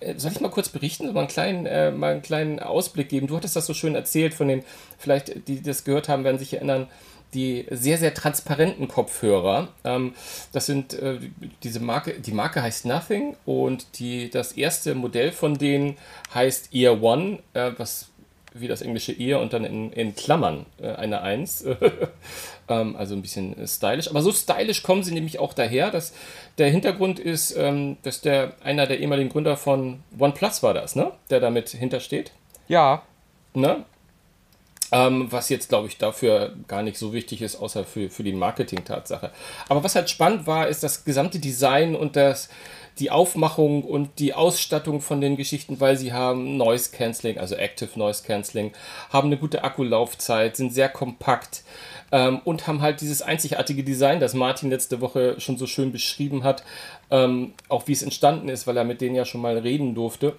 äh, soll ich mal kurz berichten, mal einen, kleinen, äh, mal einen kleinen Ausblick geben? Du hattest das so schön erzählt von den, vielleicht die, die das gehört haben, werden sich erinnern, die sehr, sehr transparenten Kopfhörer. Ähm, das sind äh, diese Marke, die Marke heißt Nothing und die, das erste Modell von denen heißt Ear One, äh, was wie das englische Ear und dann in, in Klammern äh, eine Eins. ähm, also ein bisschen stylisch. Aber so stylisch kommen sie nämlich auch daher. Dass der Hintergrund ist, ähm, dass der einer der ehemaligen Gründer von OnePlus war das, ne? Der damit hintersteht. Ja. Ne? Ähm, was jetzt, glaube ich, dafür gar nicht so wichtig ist, außer für, für die Marketing-Tatsache. Aber was halt spannend war, ist das gesamte Design und das, die Aufmachung und die Ausstattung von den Geschichten, weil sie haben Noise Cancelling, also Active Noise Cancelling, haben eine gute Akkulaufzeit, sind sehr kompakt ähm, und haben halt dieses einzigartige Design, das Martin letzte Woche schon so schön beschrieben hat, ähm, auch wie es entstanden ist, weil er mit denen ja schon mal reden durfte.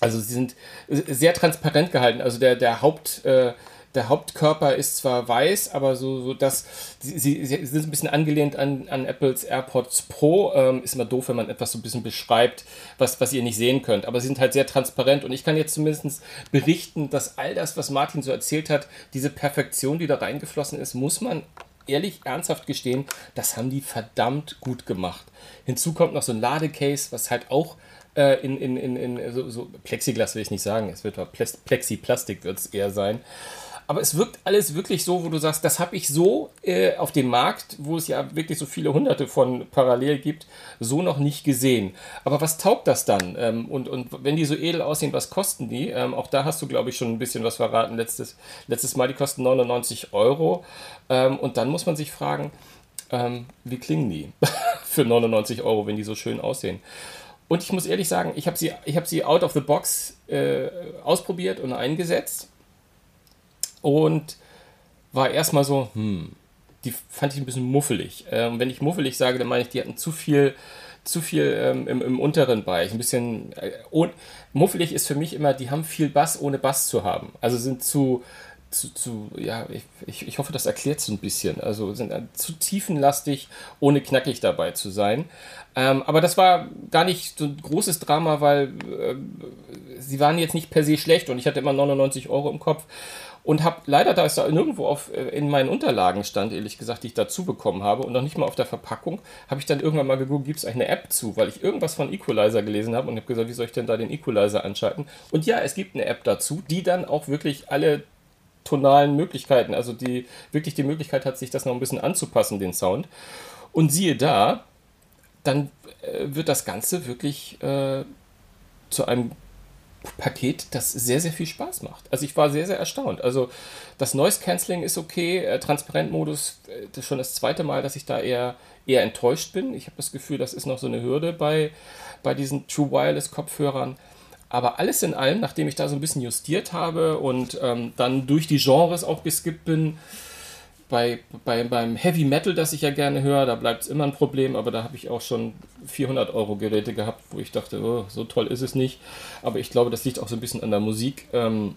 Also sie sind sehr transparent gehalten. Also der, der Haupt... Äh, der Hauptkörper ist zwar weiß, aber so, so dass sie, sie, sind ein bisschen angelehnt an, an Apples AirPods Pro. Ähm, ist immer doof, wenn man etwas so ein bisschen beschreibt, was, was ihr nicht sehen könnt. Aber sie sind halt sehr transparent und ich kann jetzt zumindest berichten, dass all das, was Martin so erzählt hat, diese Perfektion, die da reingeflossen ist, muss man ehrlich ernsthaft gestehen, das haben die verdammt gut gemacht. Hinzu kommt noch so ein Ladecase, was halt auch äh, in, in, in, in so, so Plexiglas will ich nicht sagen, es wird Plexiplastik wird es eher sein. Aber es wirkt alles wirklich so, wo du sagst, das habe ich so äh, auf dem Markt, wo es ja wirklich so viele hunderte von parallel gibt, so noch nicht gesehen. Aber was taugt das dann? Ähm, und, und wenn die so edel aussehen, was kosten die? Ähm, auch da hast du, glaube ich, schon ein bisschen was verraten. Letztes, letztes Mal, die kosten 99 Euro. Ähm, und dann muss man sich fragen, ähm, wie klingen die für 99 Euro, wenn die so schön aussehen? Und ich muss ehrlich sagen, ich habe sie, hab sie out of the box äh, ausprobiert und eingesetzt und war erstmal so, hm, die fand ich ein bisschen muffelig. Ähm, wenn ich muffelig sage, dann meine ich, die hatten zu viel, zu viel ähm, im, im, unteren Bereich. Ein bisschen, äh, oh, muffelig ist für mich immer, die haben viel Bass, ohne Bass zu haben. Also sind zu, zu, zu ja, ich, ich hoffe, das erklärt so ein bisschen. Also sind zu tiefenlastig, ohne knackig dabei zu sein. Ähm, aber das war gar nicht so ein großes Drama, weil äh, sie waren jetzt nicht per se schlecht und ich hatte immer 99 Euro im Kopf und habe leider, da es da nirgendwo auf, äh, in meinen Unterlagen stand, ehrlich gesagt, die ich dazu bekommen habe und noch nicht mal auf der Verpackung, habe ich dann irgendwann mal geguckt, gibt es eine App zu, weil ich irgendwas von Equalizer gelesen habe und habe gesagt, wie soll ich denn da den Equalizer anschalten? Und ja, es gibt eine App dazu, die dann auch wirklich alle tonalen Möglichkeiten, also die wirklich die Möglichkeit hat, sich das noch ein bisschen anzupassen, den Sound. Und siehe da, dann äh, wird das Ganze wirklich äh, zu einem Paket, das sehr, sehr viel Spaß macht. Also ich war sehr, sehr erstaunt. Also das Noise Cancelling ist okay, äh, Transparentmodus, äh, das ist schon das zweite Mal, dass ich da eher, eher enttäuscht bin. Ich habe das Gefühl, das ist noch so eine Hürde bei, bei diesen True Wireless Kopfhörern. Aber alles in allem, nachdem ich da so ein bisschen justiert habe und ähm, dann durch die Genres auch geskippt bin, bei, bei, beim Heavy Metal, das ich ja gerne höre, da bleibt es immer ein Problem, aber da habe ich auch schon 400 Euro Geräte gehabt, wo ich dachte, oh, so toll ist es nicht. Aber ich glaube, das liegt auch so ein bisschen an der Musik. Ähm,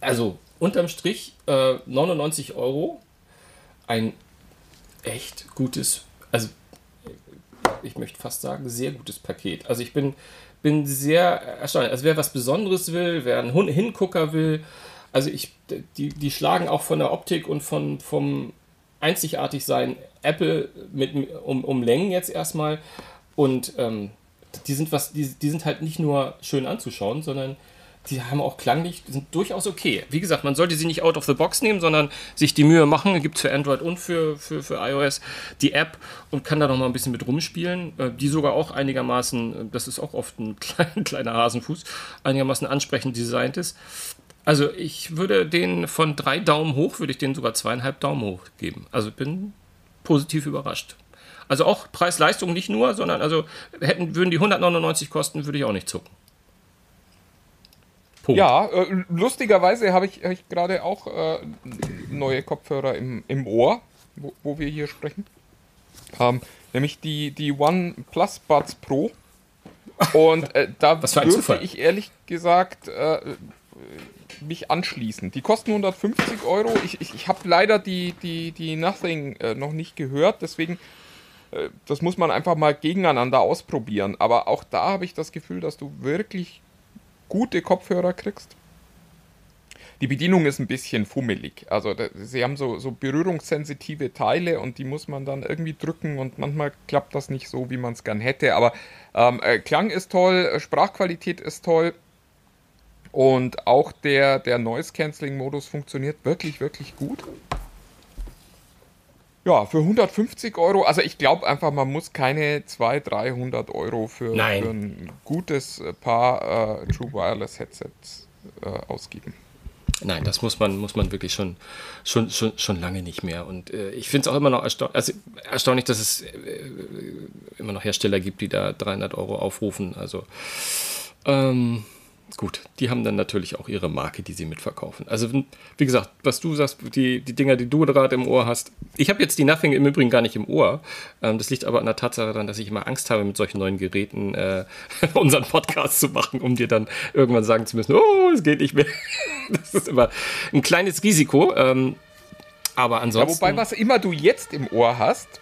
also unterm Strich äh, 99 Euro, ein echt gutes, also ich möchte fast sagen, sehr gutes Paket. Also ich bin bin sehr erstaunt. Also wer was Besonderes will, wer einen Hingucker will, also ich, die, die schlagen auch von der Optik und von, vom einzigartig sein Apple mit, um, um Längen jetzt erstmal. Und ähm, die sind was, die, die sind halt nicht nur schön anzuschauen, sondern die haben auch klanglich, sind durchaus okay. Wie gesagt, man sollte sie nicht out of the box nehmen, sondern sich die Mühe machen. Gibt es für Android und für, für, für iOS die App und kann da noch mal ein bisschen mit rumspielen. Äh, die sogar auch einigermaßen, äh, das ist auch oft ein klein, kleiner Hasenfuß, einigermaßen ansprechend designt ist. Also ich würde den von drei Daumen hoch, würde ich den sogar zweieinhalb Daumen hoch geben. Also bin positiv überrascht. Also auch Preis-Leistung nicht nur, sondern also hätten, würden die 199 kosten, würde ich auch nicht zucken. Punkt. Ja, äh, lustigerweise habe ich, hab ich gerade auch äh, neue Kopfhörer im, im Ohr, wo, wo wir hier sprechen. Ähm, nämlich die, die OnePlus Buds Pro. Und äh, da würde ich ehrlich gesagt äh, mich anschließen. Die kosten 150 Euro. Ich, ich, ich habe leider die, die, die Nothing äh, noch nicht gehört, deswegen äh, das muss man einfach mal gegeneinander ausprobieren. Aber auch da habe ich das Gefühl, dass du wirklich gute Kopfhörer kriegst. Die Bedienung ist ein bisschen fummelig. Also da, sie haben so, so berührungssensitive Teile und die muss man dann irgendwie drücken und manchmal klappt das nicht so, wie man es gern hätte. Aber ähm, äh, Klang ist toll, äh, Sprachqualität ist toll und auch der, der Noise-Canceling-Modus funktioniert wirklich, wirklich gut. Ja, für 150 Euro, also ich glaube einfach, man muss keine 200, 300 Euro für, für ein gutes Paar äh, True Wireless Headsets äh, ausgeben. Nein, das muss man, muss man wirklich schon, schon, schon, schon lange nicht mehr. Und äh, ich finde es auch immer noch erstaun also erstaunlich, dass es äh, immer noch Hersteller gibt, die da 300 Euro aufrufen. Also, ähm, gut, die haben dann natürlich auch ihre Marke, die sie mitverkaufen. Also, wie gesagt, was du sagst, die, die Dinger, die du gerade im Ohr hast. Ich habe jetzt die Nothing im Übrigen gar nicht im Ohr. Ähm, das liegt aber an der Tatsache daran, dass ich immer Angst habe, mit solchen neuen Geräten äh, unseren Podcast zu machen, um dir dann irgendwann sagen zu müssen, oh, es geht nicht mehr. das ist immer ein kleines Risiko. Ähm, aber ansonsten. Ja, wobei, was immer du jetzt im Ohr hast,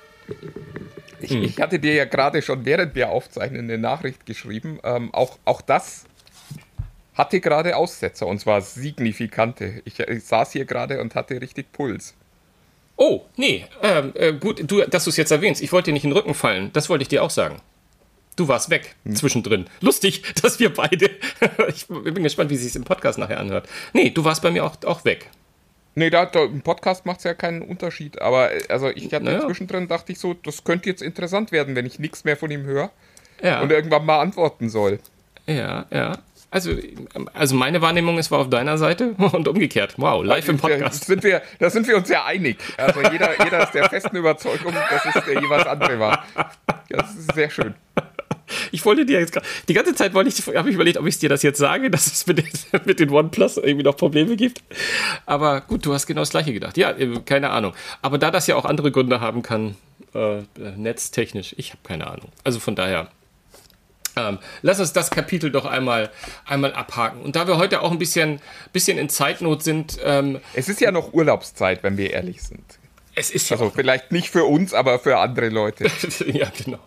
ich, hm. ich, hatte dir ja gerade schon während wir aufzeichnen eine Nachricht geschrieben. Ähm, auch, auch das hatte gerade Aussetzer und zwar signifikante. Ich, ich saß hier gerade und hatte richtig Puls. Oh, nee, ähm, äh, gut, du, dass du es jetzt erwähnst. Ich wollte dir nicht in den Rücken fallen. Das wollte ich dir auch sagen. Du warst weg hm. zwischendrin. Lustig, dass wir beide. ich bin gespannt, wie sich es im Podcast nachher anhört. Nee, du warst bei mir auch, auch weg. Nee, da, da, im Podcast macht es ja keinen Unterschied. Aber äh, also ich hatte naja. zwischendrin, dachte ich so, das könnte jetzt interessant werden, wenn ich nichts mehr von ihm höre ja. und irgendwann mal antworten soll. Ja, ja. Also, also meine Wahrnehmung ist war auf deiner Seite und umgekehrt. Wow, live im Podcast. Da sind wir, da sind wir uns ja einig. Also jeder, jeder ist der festen Überzeugung, dass es der jeweils andere war. Das ist sehr schön. Ich wollte dir jetzt gerade, die ganze Zeit wollte ich, habe ich überlegt, ob ich dir das jetzt sage, dass es mit den, mit den OnePlus irgendwie noch Probleme gibt. Aber gut, du hast genau das Gleiche gedacht. Ja, äh, keine Ahnung. Aber da das ja auch andere Gründe haben kann, äh, netztechnisch, ich habe keine Ahnung. Also von daher, ähm, lass uns das Kapitel doch einmal, einmal abhaken. Und da wir heute auch ein bisschen, bisschen in Zeitnot sind. Ähm, es ist ja noch Urlaubszeit, wenn wir ehrlich sind. Es ist ja also vielleicht nicht für uns, aber für andere Leute. ja, genau.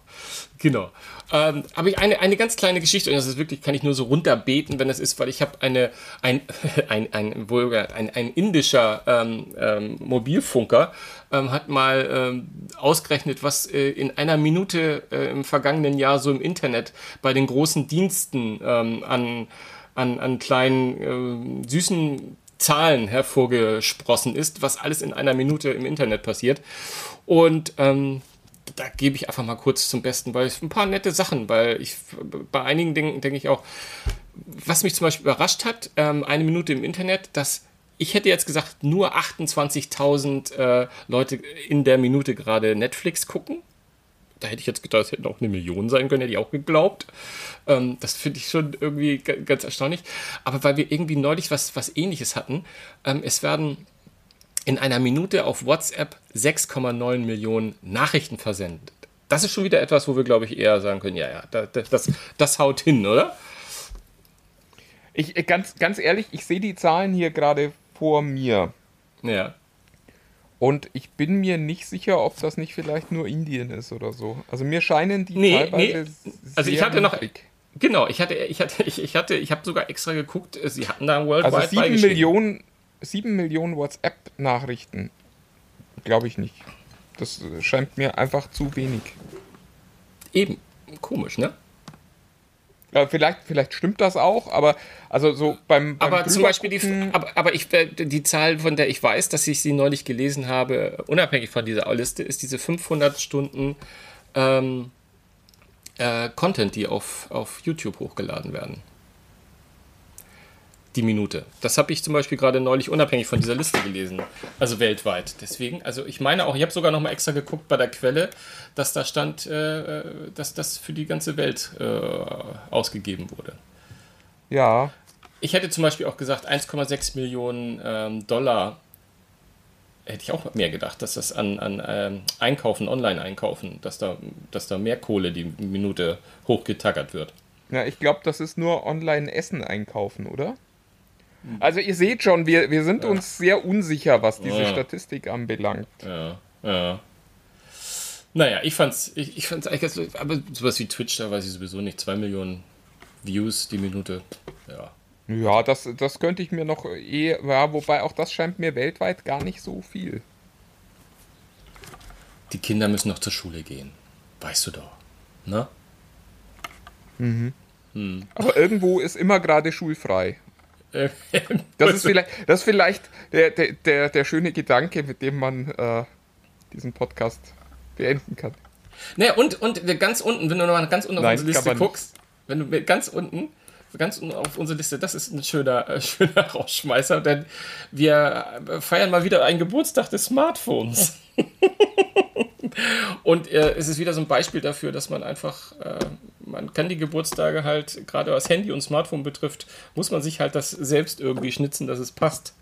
Genau. Ähm, habe ich eine, eine ganz kleine Geschichte, und das ist wirklich, kann ich nur so runterbeten, wenn es ist, weil ich habe eine, ein, ein, ein, ein, ein indischer ähm, ähm, Mobilfunker ähm, hat mal ähm, ausgerechnet, was äh, in einer Minute äh, im vergangenen Jahr so im Internet bei den großen Diensten ähm, an, an, an kleinen äh, süßen Zahlen hervorgesprossen ist, was alles in einer Minute im Internet passiert. Und ähm, da gebe ich einfach mal kurz zum Besten, weil ich ein paar nette Sachen, weil ich bei einigen Dingen denke ich auch, was mich zum Beispiel überrascht hat, ähm, eine Minute im Internet, dass ich hätte jetzt gesagt, nur 28.000 äh, Leute in der Minute gerade Netflix gucken. Da hätte ich jetzt gedacht, es hätten auch eine Million sein können, hätte ich auch geglaubt. Ähm, das finde ich schon irgendwie ganz erstaunlich. Aber weil wir irgendwie neulich was, was ähnliches hatten, ähm, es werden in einer Minute auf WhatsApp 6,9 Millionen Nachrichten versendet. Das ist schon wieder etwas, wo wir, glaube ich, eher sagen können, ja, ja, das, das, das haut hin, oder? Ich, ganz, ganz ehrlich, ich sehe die Zahlen hier gerade vor mir. Ja. Und ich bin mir nicht sicher, ob das nicht vielleicht nur Indien ist oder so. Also mir scheinen die nee, teilweise nee. Also ich hatte noch genau, ich hatte ich hatte ich, ich hatte ich habe sogar extra geguckt, äh, sie hatten da Worldwide Also 7 Millionen 7 Millionen WhatsApp Nachrichten. Glaube ich nicht. Das scheint mir einfach zu wenig. Eben komisch, ne? Ja, vielleicht, vielleicht stimmt das auch, aber also so beim, beim aber zum Beispiel die, aber, aber ich, äh, die Zahl, von der ich weiß, dass ich sie neulich gelesen habe, unabhängig von dieser Liste, ist diese 500 Stunden ähm, äh, Content, die auf, auf YouTube hochgeladen werden die Minute. Das habe ich zum Beispiel gerade neulich unabhängig von dieser Liste gelesen. Also weltweit. Deswegen, also ich meine auch, ich habe sogar noch mal extra geguckt bei der Quelle, dass da stand, äh, dass das für die ganze Welt äh, ausgegeben wurde. Ja. Ich hätte zum Beispiel auch gesagt, 1,6 Millionen ähm, Dollar hätte ich auch mehr gedacht, dass das an, an ähm, Einkaufen, Online-Einkaufen, dass da, dass da mehr Kohle die Minute hochgetackert wird. Ja, ich glaube, das ist nur Online-Essen einkaufen, oder? Also ihr seht schon, wir, wir sind ja. uns sehr unsicher, was diese ja. Statistik anbelangt. Ja, ja. Naja, ich fand's, ich, ich fand's eigentlich ganz, aber sowas wie Twitch, da weiß ich sowieso nicht. Zwei Millionen Views die Minute, ja. Ja, das, das könnte ich mir noch eh, ja, wobei auch das scheint mir weltweit gar nicht so viel. Die Kinder müssen noch zur Schule gehen. Weißt du doch. Ne? Mhm. Hm. Aber irgendwo ist immer gerade schulfrei. das, ist vielleicht, das ist vielleicht der, der, der, der schöne Gedanke, mit dem man äh, diesen Podcast beenden kann. Naja, und, und ganz unten, wenn du nochmal ganz unten auf Nein, unsere Liste guckst, wenn du ganz unten, ganz unten auf unsere Liste, das ist ein schöner, äh, schöner Rausschmeißer, denn wir feiern mal wieder einen Geburtstag des Smartphones. und äh, es ist wieder so ein Beispiel dafür, dass man einfach äh, man kann die Geburtstage halt, gerade was Handy und Smartphone betrifft, muss man sich halt das selbst irgendwie schnitzen, dass es passt.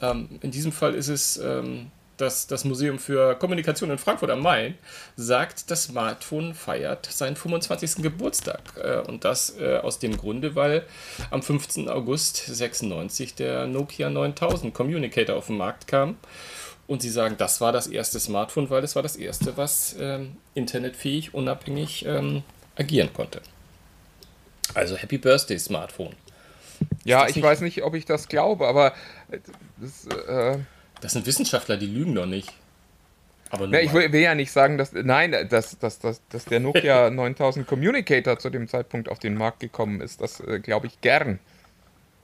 Ähm, in diesem Fall ist es ähm, dass das Museum für Kommunikation in Frankfurt am Main sagt, das Smartphone feiert seinen 25. Geburtstag. Äh, und das äh, aus dem Grunde, weil am 15. August 96 der Nokia 9000 Communicator auf den Markt kam. Und sie sagen, das war das erste Smartphone, weil es war das erste, was ähm, internetfähig, unabhängig ähm, agieren konnte. Also Happy Birthday Smartphone. Ja, ich nicht? weiß nicht, ob ich das glaube, aber äh, das, äh das sind Wissenschaftler, die lügen doch nicht. Aber ja, ich will, will, ja nicht sagen, dass nein, dass, dass, dass, dass der Nokia 9000 Communicator zu dem Zeitpunkt auf den Markt gekommen ist. Das äh, glaube ich gern.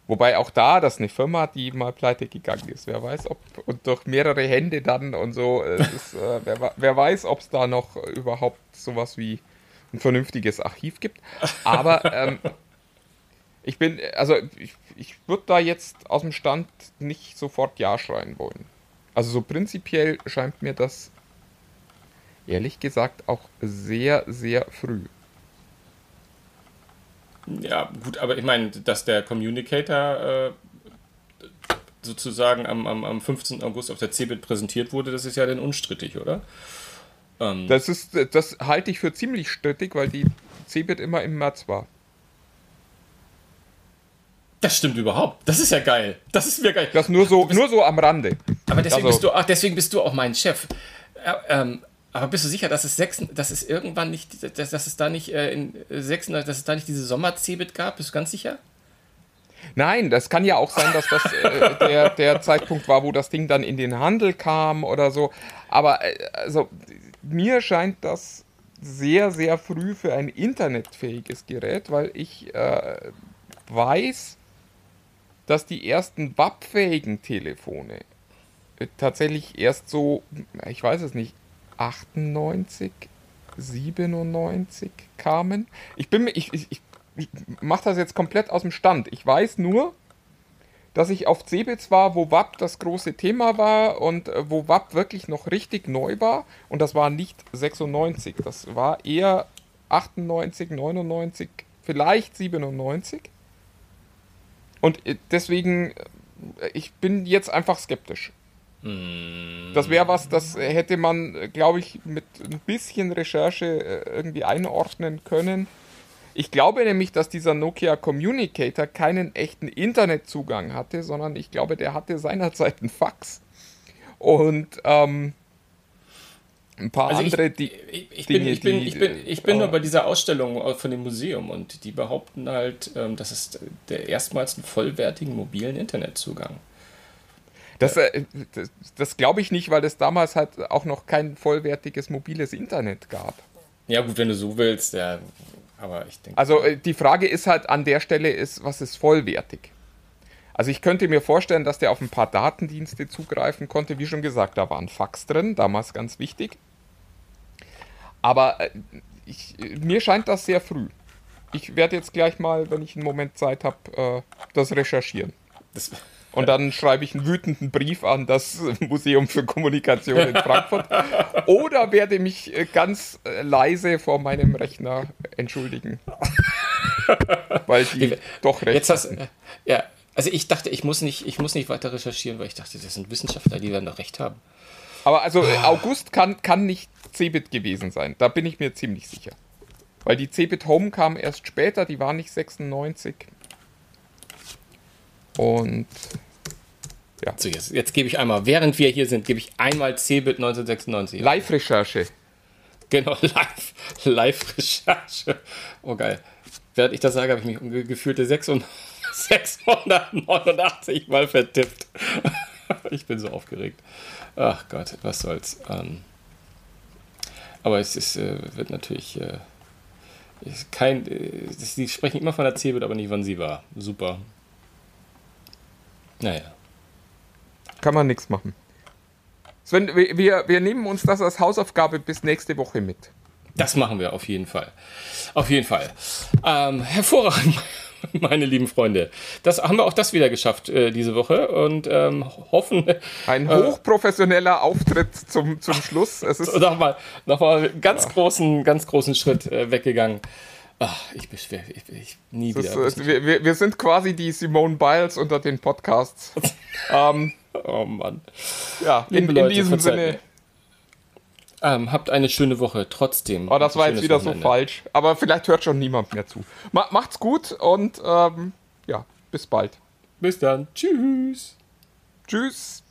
Wobei auch da das eine Firma, die mal pleite gegangen ist. Wer weiß, ob und durch mehrere Hände dann und so. Äh, ist, äh, wer, wer weiß, ob es da noch überhaupt sowas wie ein vernünftiges Archiv gibt. Aber ähm, ich bin, also ich, ich würde da jetzt aus dem Stand nicht sofort Ja schreien wollen. Also so prinzipiell scheint mir das ehrlich gesagt auch sehr, sehr früh. Ja, gut, aber ich meine, dass der Communicator äh, sozusagen am, am, am 15. August auf der CeBIT präsentiert wurde, das ist ja dann unstrittig, oder? Ähm, das, ist, das halte ich für ziemlich strittig, weil die CeBIT immer im März war. Das stimmt überhaupt. Das ist ja geil. Das ist mir geil. Das nur so, nur so am Rande. Aber deswegen, also, bist du, ach, deswegen bist du auch mein Chef. Äh, ähm, aber bist du sicher, dass es, sechs, dass es irgendwann nicht, dass, dass es da nicht äh, in sechs, dass es da nicht diese Sommer-Cebit gab? Bist du ganz sicher? Nein, das kann ja auch sein, dass das äh, der, der Zeitpunkt war, wo das Ding dann in den Handel kam oder so. Aber äh, also mir scheint das sehr, sehr früh für ein internetfähiges Gerät, weil ich äh, weiß, dass die ersten WAP-fähigen Telefone äh, tatsächlich erst so, ich weiß es nicht, 98 97 kamen. Ich bin ich, ich, ich mache das jetzt komplett aus dem Stand. Ich weiß nur, dass ich auf Cebits war, wo WAP das große Thema war und äh, wo WAP wirklich noch richtig neu war. Und das war nicht 96, das war eher 98, 99, vielleicht 97. Und äh, deswegen, äh, ich bin jetzt einfach skeptisch. Das wäre was, das hätte man, glaube ich, mit ein bisschen Recherche irgendwie einordnen können. Ich glaube nämlich, dass dieser Nokia Communicator keinen echten Internetzugang hatte, sondern ich glaube, der hatte seinerzeit einen Fax. Und ähm, ein paar Also andere, ich, die. ich, ich, Dinge, bin, ich, bin, die, ich bin, ich bin äh, nur bei dieser Ausstellung von dem Museum und die behaupten halt, ähm, das ist der erstmals einen vollwertigen mobilen Internetzugang. Das, äh, das, das glaube ich nicht, weil es damals halt auch noch kein vollwertiges mobiles Internet gab. Ja, gut, wenn du so willst, ja. Aber ich denke. Also äh, die Frage ist halt an der Stelle, ist, was ist vollwertig? Also ich könnte mir vorstellen, dass der auf ein paar Datendienste zugreifen konnte. Wie schon gesagt, da war ein Fax drin, damals ganz wichtig. Aber äh, ich, mir scheint das sehr früh. Ich werde jetzt gleich mal, wenn ich einen Moment Zeit habe, äh, das recherchieren. das, Und dann schreibe ich einen wütenden Brief an das Museum für Kommunikation in Frankfurt. Oder werde mich äh, ganz äh, leise vor meinem Rechner entschuldigen. Weil die doch recht jetzt hast, hatten. ja, also ich dachte, ich muss, nicht, ich muss nicht weiter recherchieren, weil ich dachte, das sind Wissenschaftler, die werden doch recht haben. Aber also äh, August kann, kann nicht Cebit gewesen sein. Da bin ich mir ziemlich sicher. Weil die Cebit Home kam erst später, die war nicht 96. Und So, jetzt, jetzt gebe ich einmal, während wir hier sind, gebe ich einmal Cebit 1996. Live-Recherche. Genau, live, Live-Recherche. Oh geil. Während ich das sage, habe ich mich um ge- gefühlte 600 689 Mal vertippt. Ich bin so aufgeregt. Ach Gott, was soll's. Ähm, aber es ist, äh, wird natürlich äh, kein. Äh, sie sprechen immer von der Cebit, aber nicht wann sie war. Super. Naja. Kann man nichts machen. Sven, wir, wir, nehmen uns das als Hausaufgabe bis nächste Woche mit. Das machen wir auf jeden Fall. Auf jeden Fall. Ähm, hervorragend, meine lieben Freunde. Das haben wir auch das wieder geschafft äh, diese Woche und ähm, hoffen. Ein Äh. hochprofessioneller Auftritt zum, zum Schluss. Es ist, nochmal noch mal einen ganz großen, ganz großen Schritt äh, weggegangen. Ach, ich beschwer, ich, ich nie wieder. ist, äh, wir, wir- wir sind quasi die Simone Biles unter den Podcasts. ähm, oh Mann. ja, in, Liebe in Leute, diesem Sinne. Ähm, habt eine schöne Woche trotzdem. Oh, das war jetzt wieder so Wochenende. falsch. Aber vielleicht hört schon niemand mehr zu. Ma macht's gut und ähm, ja, bis bald. Bis dann. Tschüss. Tschüss.